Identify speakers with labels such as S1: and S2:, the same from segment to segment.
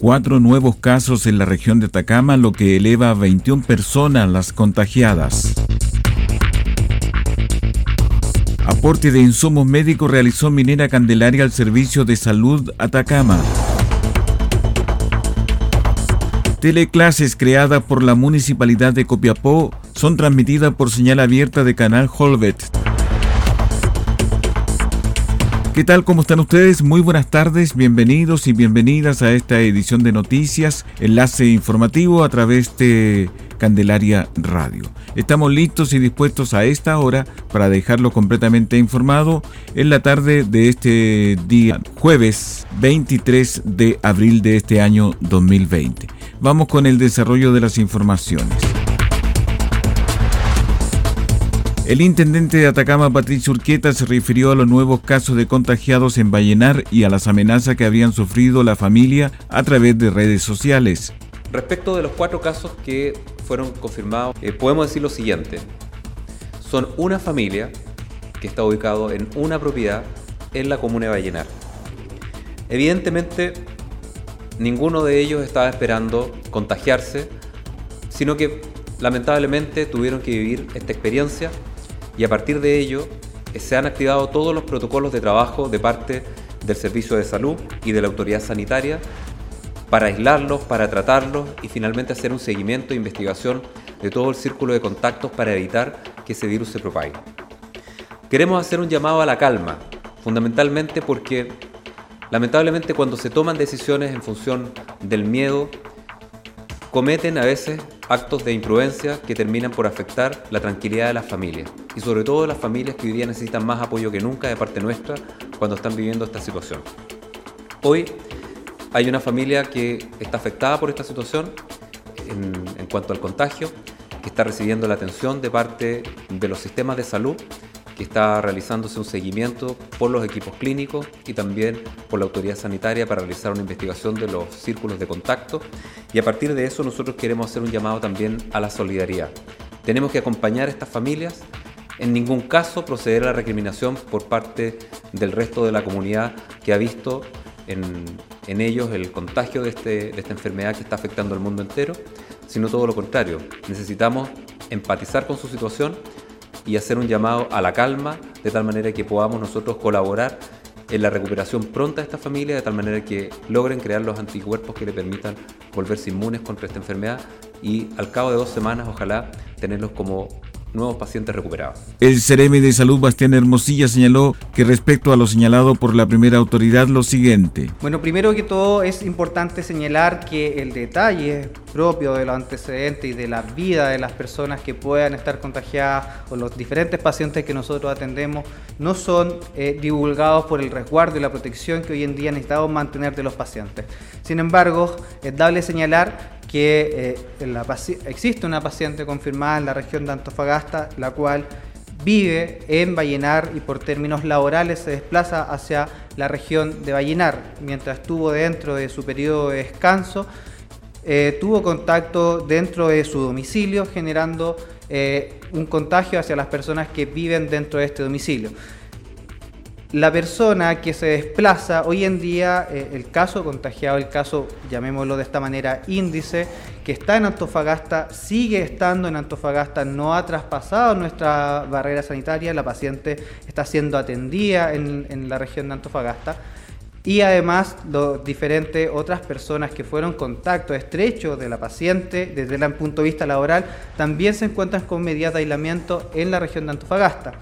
S1: Cuatro nuevos casos en la región de Atacama, lo que eleva a 21 personas las contagiadas. Aporte de insumos médicos realizó Minera Candelaria al Servicio de Salud Atacama. Teleclases creadas por la Municipalidad de Copiapó son transmitidas por señal abierta de Canal Holvet. ¿Qué tal? ¿Cómo están ustedes? Muy buenas tardes, bienvenidos y bienvenidas a esta edición de noticias, enlace informativo a través de Candelaria Radio. Estamos listos y dispuestos a esta hora para dejarlo completamente informado en la tarde de este día, jueves 23 de abril de este año 2020. Vamos con el desarrollo de las informaciones. El intendente de Atacama, Patricio Urqueta, se refirió a los nuevos casos de contagiados en Vallenar y a las amenazas que habían sufrido la familia a través de redes sociales.
S2: Respecto de los cuatro casos que fueron confirmados, eh, podemos decir lo siguiente. Son una familia que está ubicado en una propiedad en la comuna de Vallenar. Evidentemente, ninguno de ellos estaba esperando contagiarse, sino que lamentablemente tuvieron que vivir esta experiencia y a partir de ello eh, se han activado todos los protocolos de trabajo de parte del Servicio de Salud y de la Autoridad Sanitaria para aislarlos, para tratarlos y finalmente hacer un seguimiento e investigación de todo el círculo de contactos para evitar que ese virus se propague. Queremos hacer un llamado a la calma, fundamentalmente porque lamentablemente cuando se toman decisiones en función del miedo, cometen a veces actos de imprudencia que terminan por afectar la tranquilidad de las familias y sobre todo las familias que hoy día necesitan más apoyo que nunca de parte nuestra cuando están viviendo esta situación. Hoy hay una familia que está afectada por esta situación en, en cuanto al contagio, que está recibiendo la atención de parte de los sistemas de salud que está realizándose un seguimiento por los equipos clínicos y también por la autoridad sanitaria para realizar una investigación de los círculos de contacto. Y a partir de eso nosotros queremos hacer un llamado también a la solidaridad. Tenemos que acompañar a estas familias, en ningún caso proceder a la recriminación por parte del resto de la comunidad que ha visto en, ellos el contagio de, este, de esta enfermedad que está afectando al mundo entero, sino todo lo contrario. Necesitamos empatizar con su situación y hacer un llamado a la calma, de tal manera que podamos nosotros colaborar en la recuperación pronta de esta familia, de tal manera que logren crear los anticuerpos que le permitan volverse inmunes contra esta enfermedad y al cabo de dos semanas ojalá tenerlos como nuevos pacientes recuperados.
S1: El Ceremi de Salud Bastián Hermosilla señaló que respecto a lo señalado por la primera autoridad lo siguiente.
S3: Bueno, primero que todo es importante señalar que el detalle propio de los antecedentes y de la vida de las personas que puedan estar contagiadas o los diferentes pacientes que nosotros atendemos no son eh, divulgados por el resguardo y la protección que hoy en día necesitamos mantener de los pacientes. Sin embargo, es dable señalar que eh, existe una paciente confirmada en la región de Antofagasta, la cual vive en Vallenar y por términos laborales se desplaza hacia la región de Vallenar. Mientras estuvo dentro de su periodo de descanso, eh, tuvo contacto dentro de su domicilio, generando eh, un contagio hacia las personas que viven dentro de este domicilio la persona que se desplaza, hoy en día eh, el caso contagiado, el caso, llamémoslo de esta manera, índice, que está en Antofagasta, sigue estando en Antofagasta, no ha traspasado nuestra barrera sanitaria, la paciente está siendo atendida en, en la región de Antofagasta. y además los diferentes otras personas que fueron contacto estrecho de la paciente desde el punto de vista laboral también se encuentran con medidas de aislamiento en la región de Antofagasta.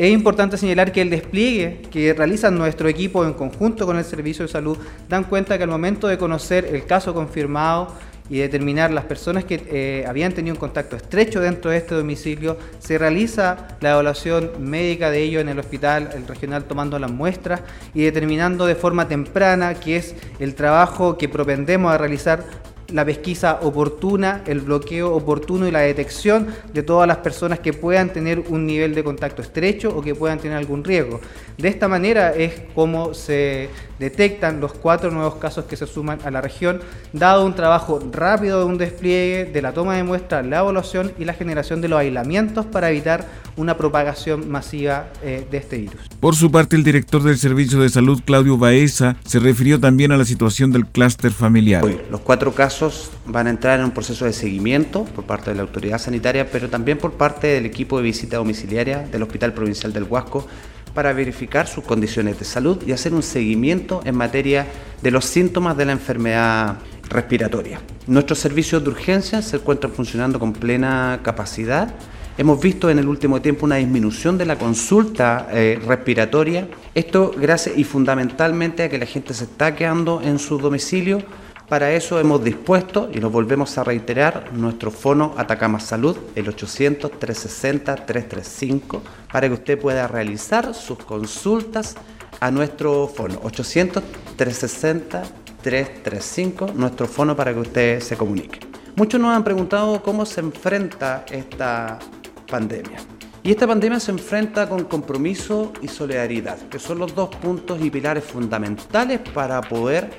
S3: Es importante señalar que el despliegue que realiza nuestro equipo en conjunto con el Servicio de Salud dan cuenta que al momento de conocer el caso confirmado y determinar las personas que eh, habían tenido un contacto estrecho dentro de este domicilio, se realiza la evaluación médica de ellos en el hospital regional tomando las muestras y determinando de forma temprana, que es el trabajo que propendemos a realizar la pesquisa oportuna, el bloqueo oportuno y la detección de todas las personas que puedan tener un nivel de contacto estrecho o que puedan tener algún riesgo. De esta manera es como se detectan los cuatro nuevos casos que se suman a la región, dado un trabajo rápido de un despliegue, de la toma de muestras, la evaluación y la generación de los aislamientos para evitar una propagación masiva eh, de este virus.
S1: Por su parte, el director del Servicio de Salud, Claudio Baeza, se refirió también a la situación del clúster familiar.
S4: los cuatro casos van a entrar en un proceso de seguimiento por parte de la autoridad sanitaria, pero también por parte del equipo de visita domiciliaria del Hospital Provincial del Huasco para verificar sus condiciones de salud y hacer un seguimiento en materia de los síntomas de la enfermedad respiratoria. Nuestros servicios de urgencia se encuentran funcionando con plena capacidad. Hemos visto en el último tiempo una disminución de la consulta eh, respiratoria. Esto gracias y fundamentalmente a que la gente se está quedando en su domicilio para eso hemos dispuesto, y nos volvemos a reiterar, nuestro fono Atacama Salud, el 800-360-335, para que usted pueda realizar sus consultas a nuestro fono, 800-360-335, nuestro fono para que usted se comunique. Muchos nos han preguntado cómo se enfrenta esta pandemia. Y esta pandemia se enfrenta con compromiso y solidaridad, que son los dos puntos y pilares fundamentales para poder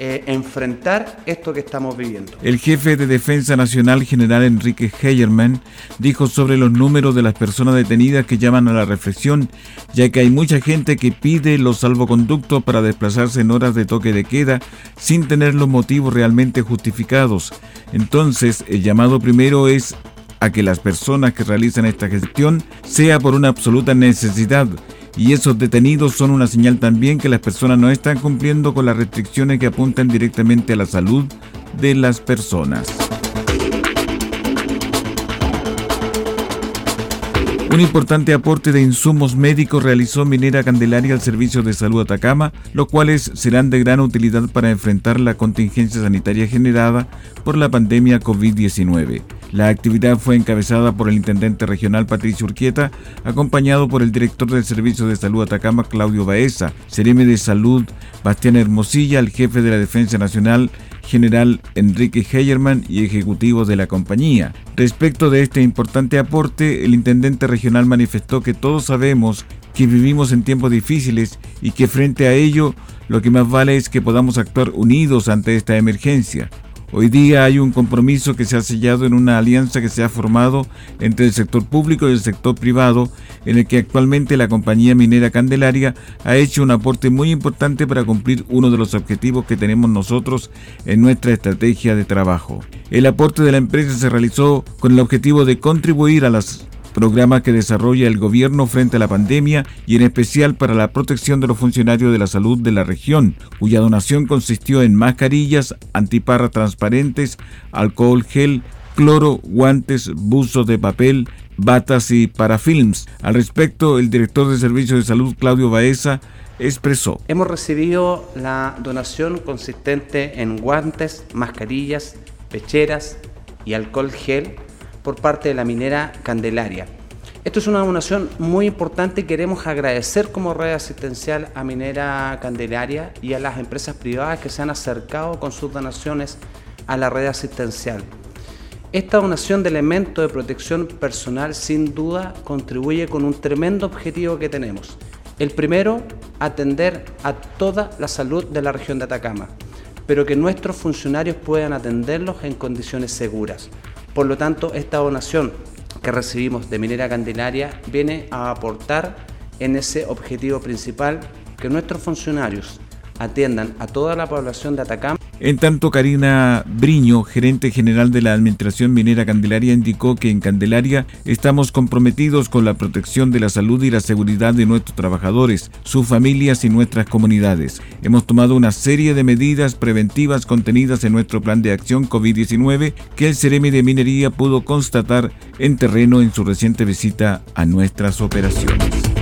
S4: eh, enfrentar esto que estamos viviendo.
S1: El jefe de Defensa Nacional, general Enrique Heyerman, dijo sobre los números de las personas detenidas que llaman a la reflexión, ya que hay mucha gente que pide los salvoconductos para desplazarse en horas de toque de queda sin tener los motivos realmente justificados. Entonces, el llamado primero es a que las personas que realizan esta gestión sea por una absoluta necesidad y esos detenidos son una señal también que las personas no están cumpliendo con las restricciones que apuntan directamente a la salud de las personas. Un importante aporte de insumos médicos realizó Minera Candelaria al Servicio de Salud Atacama, los cuales serán de gran utilidad para enfrentar la contingencia sanitaria generada por la pandemia COVID-19. La actividad fue encabezada por el intendente regional Patricio Urquieta, acompañado por el director del Servicio de Salud Atacama, Claudio Baeza, Cereme de Salud, Bastián Hermosilla, el jefe de la Defensa Nacional, general Enrique Heyerman y ejecutivos de la compañía. Respecto de este importante aporte, el intendente regional manifestó que todos sabemos que vivimos en tiempos difíciles y que frente a ello lo que más vale es que podamos actuar unidos ante esta emergencia. Hoy día hay un compromiso que se ha sellado en una alianza que se ha formado entre el sector público y el sector privado, en el que actualmente la compañía minera Candelaria ha hecho un aporte muy importante para cumplir uno de los objetivos que tenemos nosotros en nuestra estrategia de trabajo. El aporte de la empresa se realizó con el objetivo de contribuir a las programa que desarrolla el gobierno frente a la pandemia y en especial para la protección de los funcionarios de la salud de la región, cuya donación consistió en mascarillas, antiparras transparentes, alcohol gel, cloro, guantes, buzos de papel, batas y parafilms. Al respecto, el director de Servicios de Salud, Claudio Baeza, expresó.
S4: Hemos recibido la donación consistente en guantes, mascarillas, pecheras y alcohol gel por parte de la minera Candelaria. Esto es una donación muy importante queremos agradecer como red asistencial a Minera Candelaria y a las empresas privadas que se han acercado con sus donaciones a la red asistencial. Esta donación de elementos de protección personal sin duda contribuye con un tremendo objetivo que tenemos. El primero, atender a toda la salud de la región de Atacama, pero que nuestros funcionarios puedan atenderlos en condiciones seguras. Por lo tanto, esta donación que recibimos de Minera Candelaria viene a aportar en ese objetivo principal que nuestros funcionarios atiendan a toda la población de Atacama
S1: En tanto, Karina Briño, gerente general de la Administración Minera Candelaria, indicó que en Candelaria estamos comprometidos con la protección de la salud y la seguridad de nuestros trabajadores, sus familias y nuestras comunidades. Hemos tomado una serie de medidas preventivas contenidas en nuestro plan de acción COVID-19 que el Ceremi de Minería pudo constatar en terreno en su reciente visita a nuestras operaciones.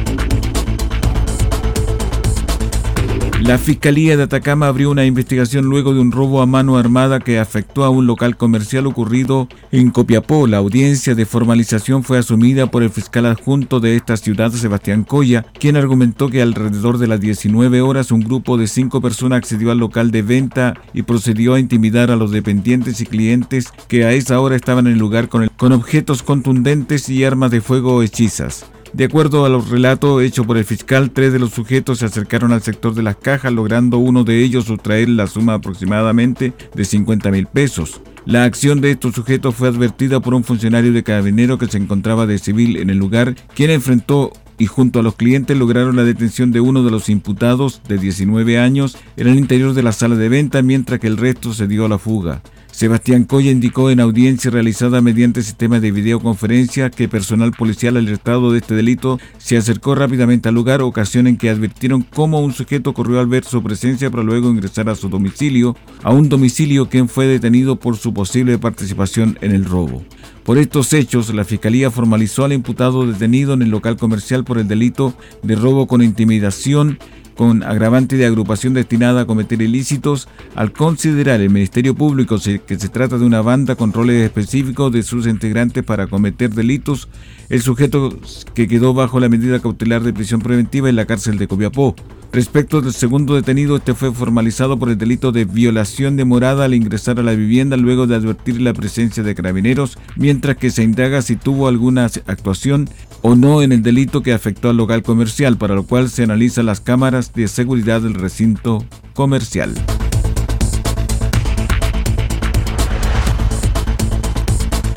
S1: La Fiscalía de Atacama abrió una investigación luego de un robo a mano armada que afectó a un local comercial ocurrido en Copiapó. La audiencia de formalización fue asumida por el fiscal adjunto de esta ciudad, Sebastián Coya, quien argumentó que alrededor de las 19 horas un grupo de cinco personas accedió al local de venta y procedió a intimidar a los dependientes y clientes que a esa hora estaban en el lugar con, con objetos contundentes y armas de fuego hechizas. De acuerdo a los relatos hechos por el fiscal, tres de los sujetos se acercaron al sector de las cajas, logrando uno de ellos sustraer la suma aproximadamente de 50 mil pesos. La acción de estos sujetos fue advertida por un funcionario de carabinero que se encontraba de civil en el lugar, quien enfrentó y junto a los clientes lograron la detención de uno de los imputados de 19 años en el interior de la sala de venta, mientras que el resto se dio a la fuga. Sebastián Coya indicó en audiencia realizada mediante sistema de videoconferencia que personal policial alertado de este delito se acercó rápidamente al lugar, ocasión en que advirtieron cómo un sujeto corrió al ver su presencia para luego ingresar a su domicilio, a un domicilio quien fue detenido por su posible participación en el robo. Por estos hechos, la Fiscalía formalizó al imputado detenido en el local comercial por el delito de robo con intimidación con agravante de agrupación destinada a cometer ilícitos, al considerar el Ministerio Público que se trata de una banda con roles específicos de sus integrantes para cometer delitos, el sujeto que quedó bajo la medida cautelar de prisión preventiva en la cárcel de Copiapó. Respecto del segundo detenido, este fue formalizado por el delito de violación de morada al ingresar a la vivienda luego de advertir la presencia de carabineros, mientras que se indaga si tuvo alguna actuación o no en el delito que afectó al local comercial, para lo cual se analizan las cámaras de seguridad del recinto comercial.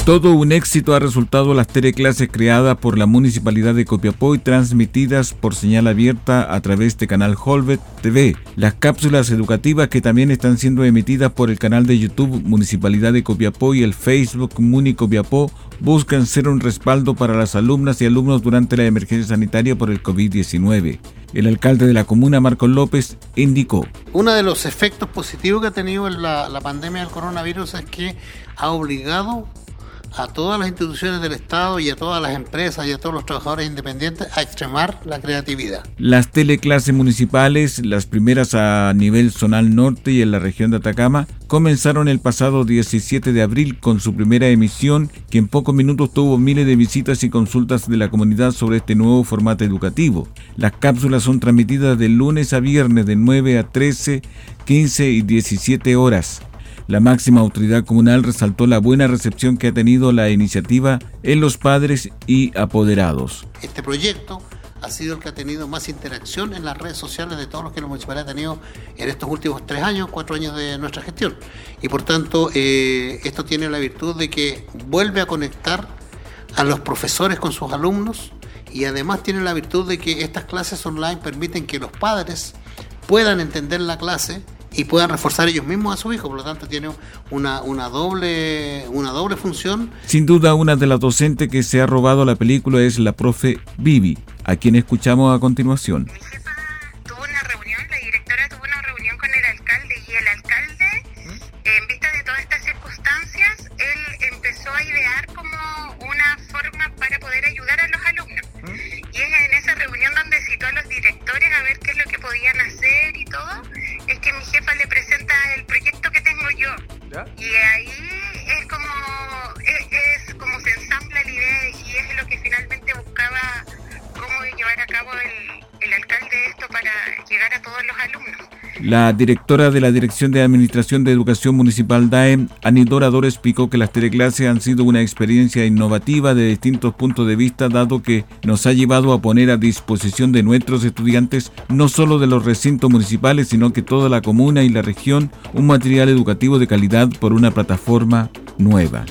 S1: Todo un éxito ha resultado las teleclases creadas por la Municipalidad de Copiapó y transmitidas por señal abierta a través de canal Holvet TV. Las cápsulas educativas que también están siendo emitidas por el canal de YouTube Municipalidad de Copiapó y el Facebook Muni Copiapó buscan ser un respaldo para las alumnas y alumnos durante la emergencia sanitaria por el COVID-19. El alcalde de la comuna, Marcos López, indicó.
S5: Uno de los efectos positivos que ha tenido la, la pandemia del coronavirus es que ha obligado a todas las instituciones del Estado y a todas las empresas y a todos los trabajadores independientes a extremar la creatividad.
S1: Las teleclases municipales, las primeras a nivel zonal norte y en la región de Atacama, comenzaron el pasado 17 de abril con su primera emisión, que en pocos minutos tuvo miles de visitas y consultas de la comunidad sobre este nuevo formato educativo. Las cápsulas son transmitidas de lunes a viernes de 9 a 13, 15 y 17 horas. La máxima autoridad comunal resaltó la buena recepción que ha tenido la iniciativa en los padres y apoderados.
S5: Este proyecto ha sido el que ha tenido más interacción en las redes sociales de todos los que la municipalidad ha tenido en estos últimos tres años, cuatro años de nuestra gestión. Y por tanto, eh, esto tiene la virtud de que vuelve a conectar a los profesores con sus alumnos y además tiene la virtud de que estas clases online permiten que los padres puedan entender la clase y puedan reforzar ellos mismos a su hijo, por lo tanto tiene una, una, doble, una doble función.
S1: Sin duda, una de las docentes que se ha robado la película es la profe Vivi, a quien escuchamos a continuación.
S6: La directora de la
S1: Dirección de Administración de Educación Municipal DAE, Anidora Dora, explicó que las teleclases han sido una experiencia innovativa de distintos puntos de vista, dado que nos ha llevado a poner a disposición de nuestros estudiantes, no solo de los recintos municipales, sino que toda la comuna y la región, un material educativo de calidad por una plataforma nueva.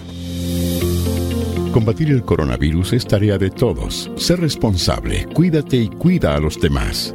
S7: Combatir el coronavirus es tarea de todos. Sé responsable, cuídate y cuida a los demás.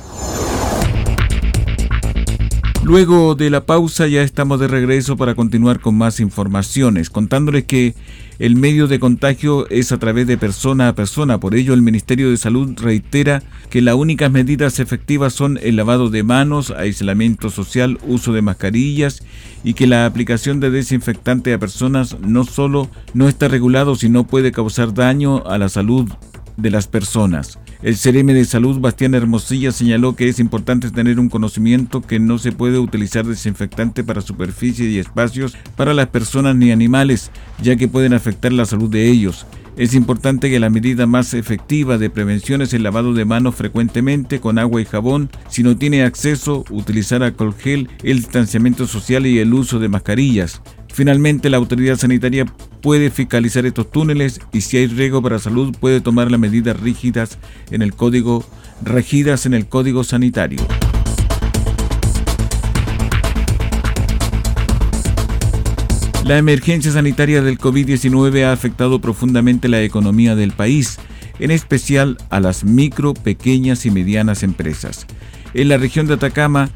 S1: Luego de la pausa ya estamos de regreso para continuar con más informaciones, contándoles que el medio de contagio es a través de persona a persona, por ello el Ministerio de Salud reitera que las únicas medidas efectivas son el lavado de manos, aislamiento social, uso de mascarillas y que la aplicación de desinfectante a personas no solo no está regulado, sino puede causar daño a la salud de las personas. El CRM de Salud, Bastián Hermosilla, señaló que es importante tener un conocimiento que no se puede utilizar desinfectante para superficies y espacios para las personas ni animales, ya que pueden afectar la salud de ellos. Es importante que la medida más efectiva de prevención es el lavado de manos frecuentemente con agua y jabón. Si no tiene acceso, utilizar alcohol gel, el distanciamiento social y el uso de mascarillas. Finalmente, la autoridad sanitaria puede fiscalizar estos túneles y si hay riesgo para salud puede tomar las medidas rígidas en el código regidas en el código sanitario. La emergencia sanitaria del COVID-19 ha afectado profundamente la economía del país, en especial a las micro, pequeñas y medianas empresas. En la región de Atacama,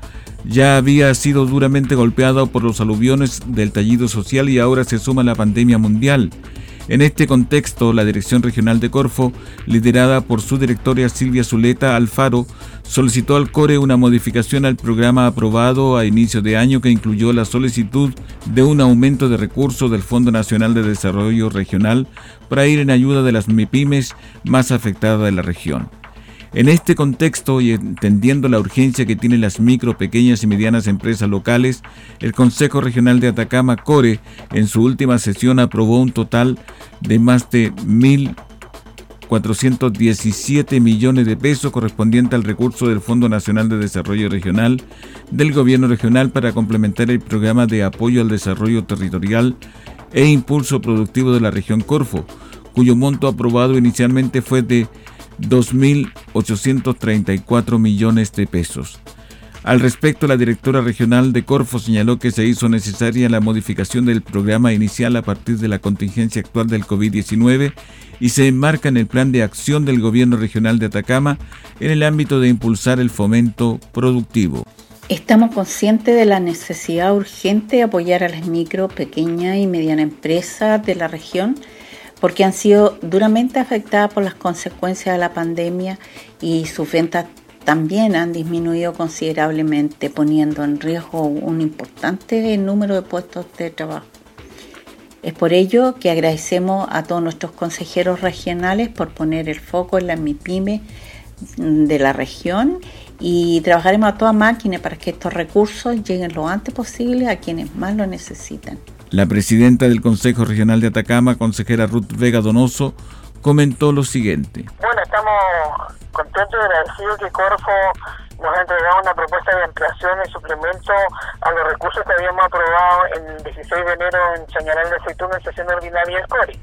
S1: ya había sido duramente golpeado por los aluviones del tallido social y ahora se suma la pandemia mundial. En este contexto, la Dirección Regional de Corfo, liderada por su directora Silvia Zuleta Alfaro, solicitó al CORE una modificación al programa aprobado a inicio de año que incluyó la solicitud de un aumento de recursos del Fondo Nacional de Desarrollo Regional para ir en ayuda de las MIPIMES más afectadas de la región. En este contexto y entendiendo la urgencia que tienen las micro, pequeñas y medianas empresas locales, el Consejo Regional de Atacama, CORE, en su última sesión aprobó un total de más de 1.417 millones de pesos correspondiente al recurso del Fondo Nacional de Desarrollo Regional del Gobierno Regional para complementar el programa de apoyo al desarrollo territorial e impulso productivo de la región Corfo, cuyo monto aprobado inicialmente fue de 2.834 millones de pesos. Al respecto, la directora regional de Corfo señaló que se hizo necesaria la modificación del programa inicial a partir de la contingencia actual del COVID-19 y se enmarca en el plan de acción del gobierno regional de Atacama en el ámbito de impulsar el fomento productivo.
S8: Estamos conscientes de la necesidad urgente de apoyar a las micro, pequeñas y medianas empresas de la región porque han sido duramente afectadas por las consecuencias de la pandemia y sus ventas también han disminuido considerablemente, poniendo en riesgo un importante número de puestos de trabajo. Es por ello que agradecemos a todos nuestros consejeros regionales por poner el foco en la MIPYME de la región y trabajaremos a toda máquina para que estos recursos lleguen lo antes posible a quienes más lo necesitan.
S1: La presidenta del Consejo Regional de Atacama, consejera Ruth Vega Donoso, comentó lo siguiente.
S9: Bueno, estamos contentos y agradecidos que Corfo nos ha entregado una propuesta de ampliación y suplemento a los recursos que habíamos aprobado el 16 de enero en Chañaral de Aceituna en sesión ordinaria del CORI.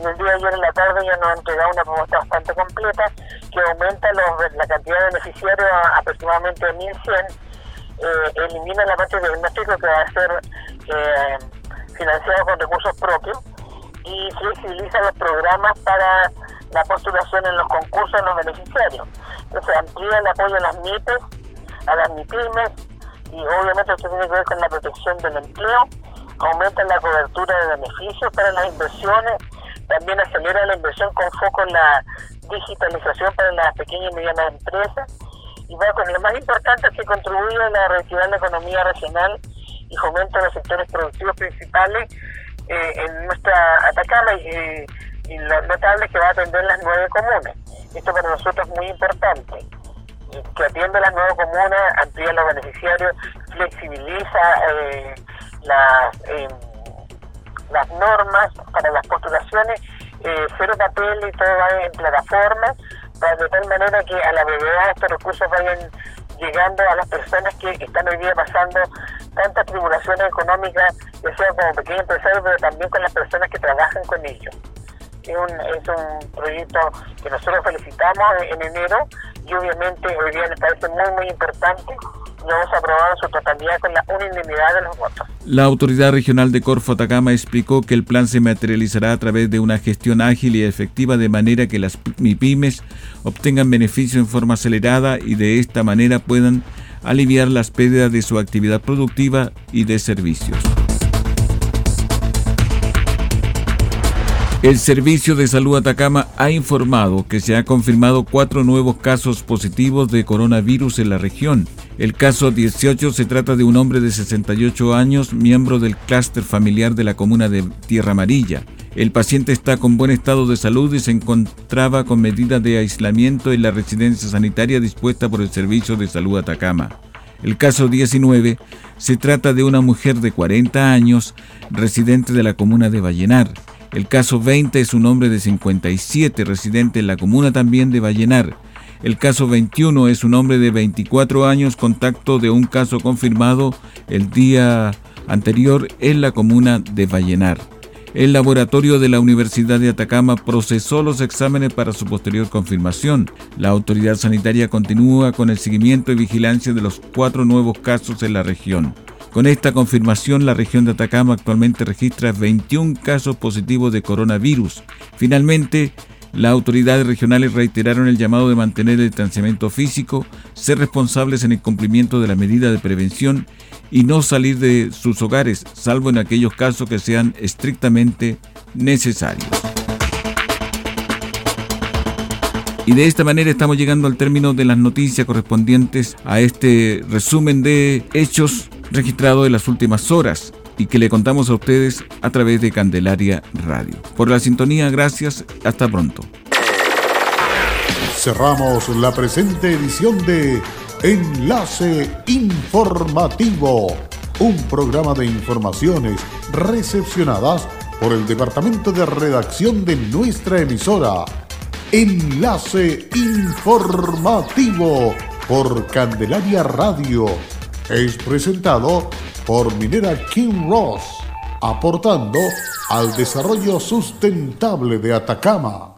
S9: En el día de ayer en la tarde ya nos ha entregado una propuesta bastante completa que aumenta la cantidad de beneficiarios a aproximadamente 1.100, eh, elimina la parte de diagnóstico que va a ser... Eh, financiado con recursos propios y flexibiliza los programas para la postulación en los concursos de los beneficiarios. Entonces amplía el apoyo a las MIPES, a las MIPIMES, y obviamente esto tiene que ver con la protección del empleo, aumenta la cobertura de beneficios para las inversiones, también acelera la inversión con foco en la digitalización para las pequeñas y medianas empresas, y con lo más importante es que contribuye a la reactivar la economía regional y fomenta los sectores productivos principales eh, en nuestra Atacama y, y lo notable que va a atender las nueve comunas. Esto para nosotros es muy importante que atiende las nueve comunas, amplía los beneficiarios, flexibiliza eh, las, eh, las normas para las postulaciones, eh, cero papel y todo va en plataforma, de tal manera que a la brevedad estos recursos vayan llegando a las personas que están hoy día pasando tantas tribulaciones económicas, ya sea como pequeños empresarios, pero también con las personas que trabajan con ellos. Es un, es un proyecto que nosotros felicitamos en enero y obviamente hoy día nos parece muy, muy importante y hemos aprobado su totalidad con la unanimidad de los votos.
S1: La autoridad regional de Corfo Atacama explicó que el plan se materializará a través de una gestión ágil y efectiva de manera que las MIPIMES obtengan beneficio en forma acelerada y de esta manera puedan aliviar las pérdidas de su actividad productiva y de servicios. El Servicio de Salud Atacama ha informado que se ha confirmado cuatro nuevos casos positivos de coronavirus en la región. El caso 18 se trata de un hombre de 68 años, miembro del clúster familiar de la comuna de Tierra Amarilla. El paciente está con buen estado de salud y se encontraba con medidas de aislamiento en la residencia sanitaria dispuesta por el Servicio de Salud Atacama. El caso 19 se trata de una mujer de 40 años, residente de la comuna de Vallenar. El caso 20 es un hombre de 57, residente en la comuna también de Vallenar. El caso 21 es un hombre de 24 años, contacto de un caso confirmado el día anterior en la comuna de Vallenar. El laboratorio de la Universidad de Atacama procesó los exámenes para su posterior confirmación. La autoridad sanitaria continúa con el seguimiento y vigilancia de los cuatro nuevos casos en la región. Con esta confirmación, la región de Atacama actualmente registra 21 casos positivos de coronavirus. Finalmente, las autoridades regionales reiteraron el llamado de mantener el distanciamiento físico, ser responsables en el cumplimiento de la medida de prevención y no salir de sus hogares, salvo en aquellos casos que sean estrictamente necesarios. Y de esta manera estamos llegando al término de las noticias correspondientes a este resumen de hechos registrados en las últimas horas y que le contamos a ustedes a través de Candelaria Radio. Por la sintonía, gracias, hasta pronto.
S7: Cerramos la presente edición de Enlace Informativo, un programa de informaciones recepcionadas por el Departamento de Redacción de nuestra emisora Enlace Informativo por Candelaria Radio. Es presentado por Minera King Ross, aportando al desarrollo sustentable de Atacama.